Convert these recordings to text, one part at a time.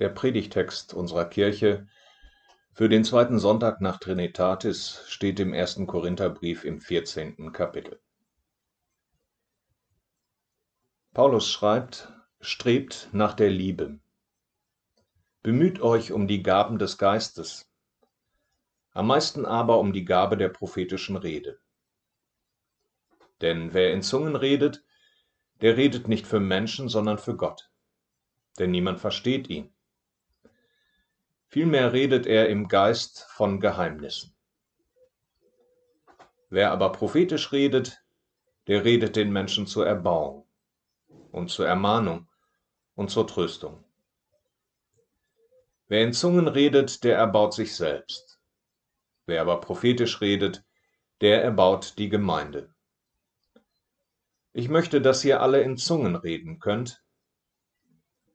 Der Predigtext unserer Kirche für den zweiten Sonntag nach Trinitatis steht im ersten Korintherbrief im 14. Kapitel. Paulus schreibt, strebt nach der Liebe. Bemüht euch um die Gaben des Geistes, am meisten aber um die Gabe der prophetischen Rede. Denn wer in Zungen redet, der redet nicht für Menschen, sondern für Gott. Denn niemand versteht ihn. Vielmehr redet er im Geist von Geheimnissen. Wer aber prophetisch redet, der redet den Menschen zur Erbauung und zur Ermahnung und zur Tröstung. Wer in Zungen redet, der erbaut sich selbst. Wer aber prophetisch redet, der erbaut die Gemeinde. Ich möchte, dass ihr alle in Zungen reden könnt,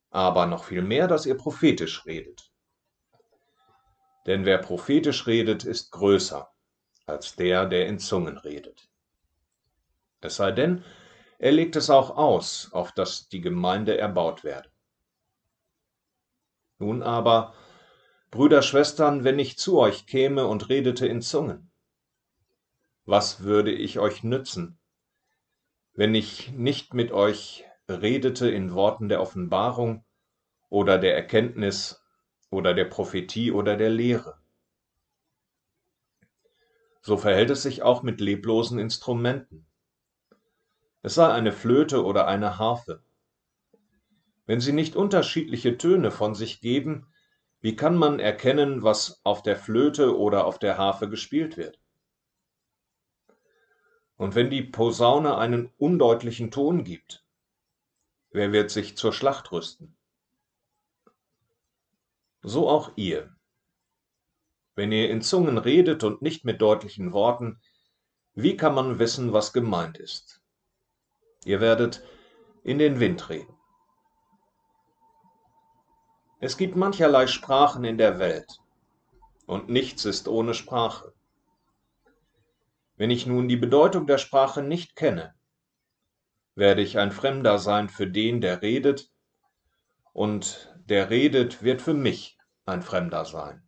aber noch viel mehr, dass ihr prophetisch redet. Denn wer prophetisch redet, ist größer als der, der in Zungen redet. Es sei denn, er legt es auch aus, auf dass die Gemeinde erbaut werde. Nun aber, Brüder, Schwestern, wenn ich zu euch käme und redete in Zungen, was würde ich euch nützen, wenn ich nicht mit euch redete in Worten der Offenbarung oder der Erkenntnis oder der Prophetie oder der Lehre. So verhält es sich auch mit leblosen Instrumenten. Es sei eine Flöte oder eine Harfe. Wenn sie nicht unterschiedliche Töne von sich geben, wie kann man erkennen, was auf der Flöte oder auf der Harfe gespielt wird? Und wenn die Posaune einen undeutlichen Ton gibt, wer wird sich zur Schlacht rüsten? So auch ihr. Wenn ihr in Zungen redet und nicht mit deutlichen Worten, wie kann man wissen, was gemeint ist? Ihr werdet in den Wind reden. Es gibt mancherlei Sprachen in der Welt, und nichts ist ohne Sprache. Wenn ich nun die Bedeutung der Sprache nicht kenne, werde ich ein Fremder sein für den, der redet, und der redet, wird für mich ein Fremder sein.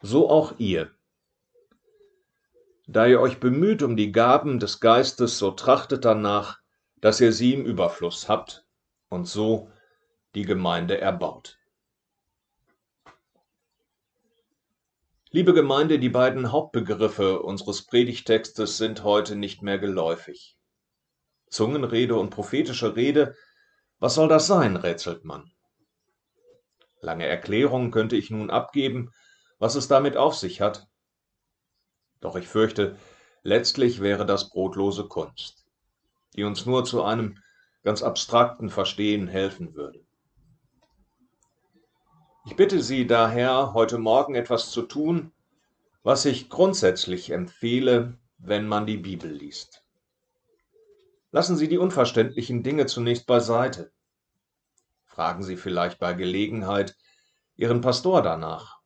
So auch ihr. Da ihr euch bemüht um die Gaben des Geistes, so trachtet danach, dass ihr sie im Überfluss habt und so die Gemeinde erbaut. Liebe Gemeinde, die beiden Hauptbegriffe unseres Predigtextes sind heute nicht mehr geläufig. Zungenrede und prophetische Rede was soll das sein, rätselt man. Lange Erklärungen könnte ich nun abgeben, was es damit auf sich hat. Doch ich fürchte, letztlich wäre das brotlose Kunst, die uns nur zu einem ganz abstrakten Verstehen helfen würde. Ich bitte Sie daher, heute Morgen etwas zu tun, was ich grundsätzlich empfehle, wenn man die Bibel liest. Lassen Sie die unverständlichen Dinge zunächst beiseite. Fragen Sie vielleicht bei Gelegenheit Ihren Pastor danach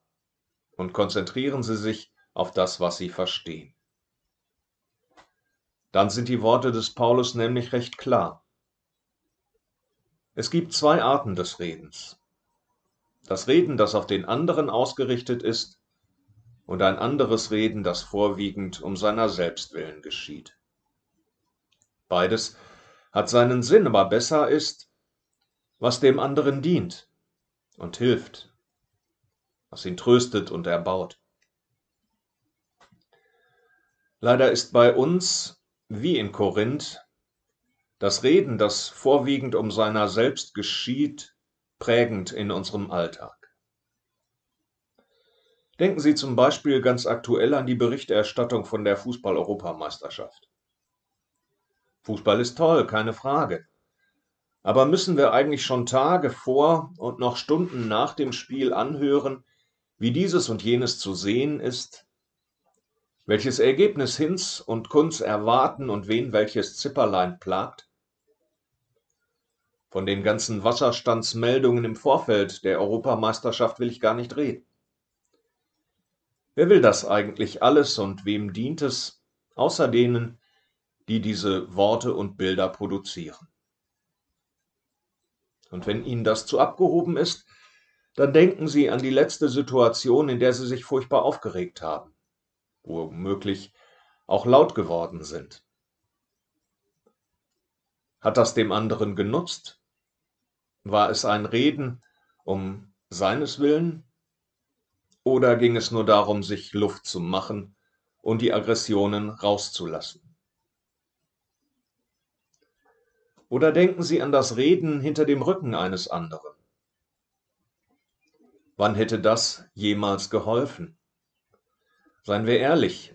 und konzentrieren Sie sich auf das, was Sie verstehen. Dann sind die Worte des Paulus nämlich recht klar. Es gibt zwei Arten des Redens. Das Reden, das auf den anderen ausgerichtet ist, und ein anderes Reden, das vorwiegend um seiner selbst willen geschieht. Beides hat seinen Sinn, aber besser ist, was dem anderen dient und hilft, was ihn tröstet und erbaut. Leider ist bei uns, wie in Korinth, das Reden, das vorwiegend um seiner selbst geschieht, prägend in unserem Alltag. Denken Sie zum Beispiel ganz aktuell an die Berichterstattung von der Fußball-Europameisterschaft. Fußball ist toll, keine Frage. Aber müssen wir eigentlich schon Tage vor und noch Stunden nach dem Spiel anhören, wie dieses und jenes zu sehen ist? Welches Ergebnis Hinz und Kunz erwarten und wen welches Zipperlein plagt? Von den ganzen Wasserstandsmeldungen im Vorfeld der Europameisterschaft will ich gar nicht reden. Wer will das eigentlich alles und wem dient es, außer denen, die diese Worte und Bilder produzieren. Und wenn Ihnen das zu abgehoben ist, dann denken Sie an die letzte Situation, in der Sie sich furchtbar aufgeregt haben, womöglich auch laut geworden sind. Hat das dem anderen genutzt? War es ein Reden um seines Willen? Oder ging es nur darum, sich Luft zu machen und die Aggressionen rauszulassen? Oder denken Sie an das Reden hinter dem Rücken eines anderen? Wann hätte das jemals geholfen? Seien wir ehrlich,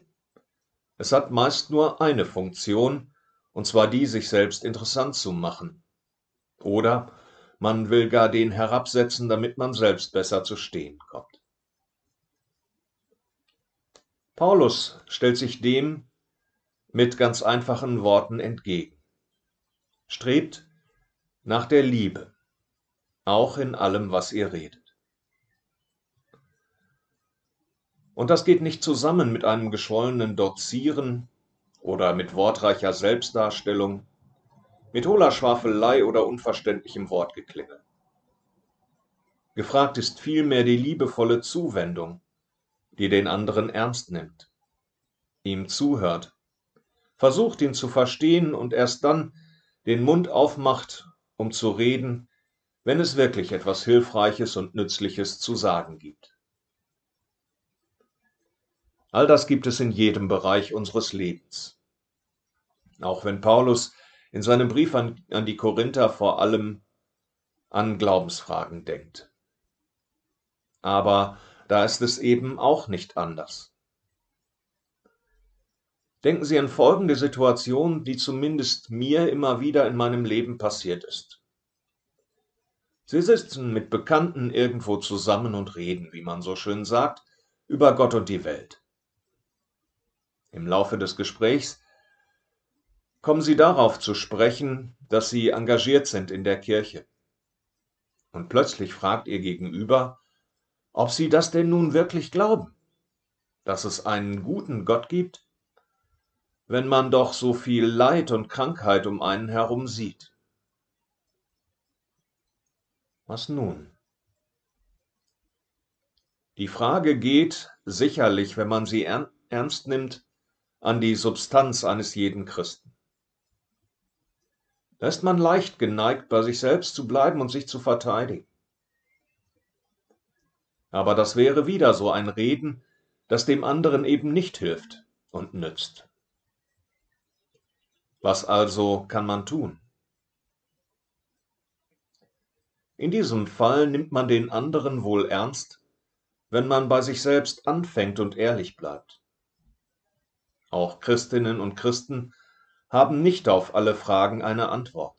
es hat meist nur eine Funktion, und zwar die, sich selbst interessant zu machen. Oder man will gar den herabsetzen, damit man selbst besser zu stehen kommt. Paulus stellt sich dem mit ganz einfachen Worten entgegen. Strebt nach der Liebe, auch in allem, was ihr redet. Und das geht nicht zusammen mit einem geschwollenen Dozieren oder mit wortreicher Selbstdarstellung, mit hohler Schwafelei oder unverständlichem Wortgeklingel. Gefragt ist vielmehr die liebevolle Zuwendung, die den anderen ernst nimmt, ihm zuhört, versucht ihn zu verstehen und erst dann den Mund aufmacht, um zu reden, wenn es wirklich etwas Hilfreiches und Nützliches zu sagen gibt. All das gibt es in jedem Bereich unseres Lebens. Auch wenn Paulus in seinem Brief an, an die Korinther vor allem an Glaubensfragen denkt. Aber da ist es eben auch nicht anders. Denken Sie an folgende Situation, die zumindest mir immer wieder in meinem Leben passiert ist. Sie sitzen mit Bekannten irgendwo zusammen und reden, wie man so schön sagt, über Gott und die Welt. Im Laufe des Gesprächs kommen Sie darauf zu sprechen, dass Sie engagiert sind in der Kirche. Und plötzlich fragt Ihr Gegenüber, ob Sie das denn nun wirklich glauben, dass es einen guten Gott gibt, wenn man doch so viel Leid und Krankheit um einen herum sieht. Was nun? Die Frage geht sicherlich, wenn man sie ernst nimmt, an die Substanz eines jeden Christen. Da ist man leicht geneigt, bei sich selbst zu bleiben und sich zu verteidigen. Aber das wäre wieder so ein Reden, das dem anderen eben nicht hilft und nützt. Was also kann man tun? In diesem Fall nimmt man den anderen wohl ernst, wenn man bei sich selbst anfängt und ehrlich bleibt. Auch Christinnen und Christen haben nicht auf alle Fragen eine Antwort.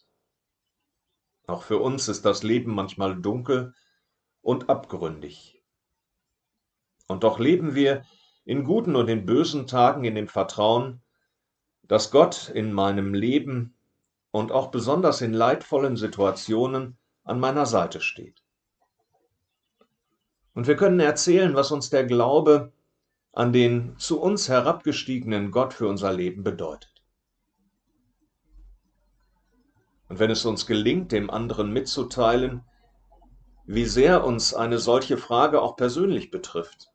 Auch für uns ist das Leben manchmal dunkel und abgründig. Und doch leben wir in guten und in bösen Tagen in dem Vertrauen, dass Gott in meinem Leben und auch besonders in leidvollen Situationen an meiner Seite steht. Und wir können erzählen, was uns der Glaube an den zu uns herabgestiegenen Gott für unser Leben bedeutet. Und wenn es uns gelingt, dem anderen mitzuteilen, wie sehr uns eine solche Frage auch persönlich betrifft,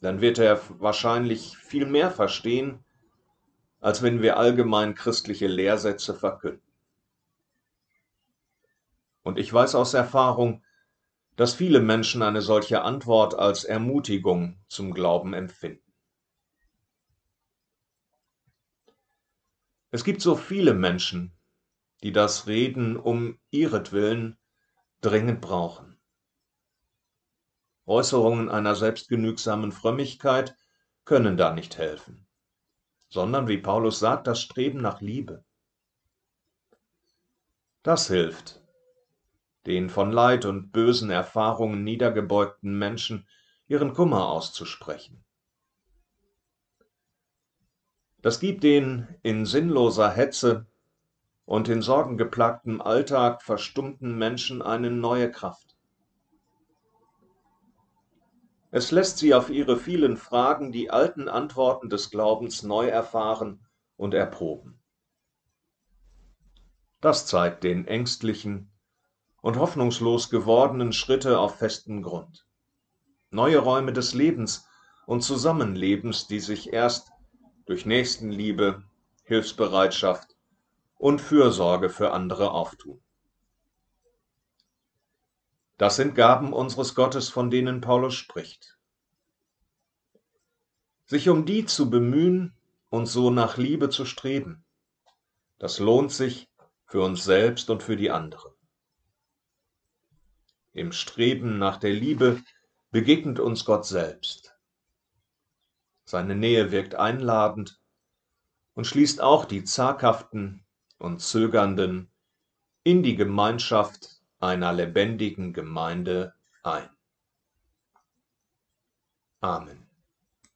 dann wird er wahrscheinlich viel mehr verstehen, als wenn wir allgemein christliche Lehrsätze verkünden. Und ich weiß aus Erfahrung, dass viele Menschen eine solche Antwort als Ermutigung zum Glauben empfinden. Es gibt so viele Menschen, die das Reden um ihretwillen dringend brauchen. Äußerungen einer selbstgenügsamen Frömmigkeit können da nicht helfen sondern, wie Paulus sagt, das Streben nach Liebe. Das hilft, den von Leid und bösen Erfahrungen niedergebeugten Menschen ihren Kummer auszusprechen. Das gibt den in sinnloser Hetze und in sorgengeplagtem Alltag verstummten Menschen eine neue Kraft. Es lässt sie auf ihre vielen Fragen die alten Antworten des Glaubens neu erfahren und erproben. Das zeigt den Ängstlichen und hoffnungslos gewordenen Schritte auf festen Grund. Neue Räume des Lebens und Zusammenlebens, die sich erst durch Nächstenliebe, Hilfsbereitschaft und Fürsorge für andere auftun. Das sind Gaben unseres Gottes, von denen Paulus spricht. Sich um die zu bemühen und so nach Liebe zu streben, das lohnt sich für uns selbst und für die anderen. Im Streben nach der Liebe begegnet uns Gott selbst. Seine Nähe wirkt einladend und schließt auch die zaghaften und zögernden in die Gemeinschaft einer lebendigen Gemeinde ein. Amen.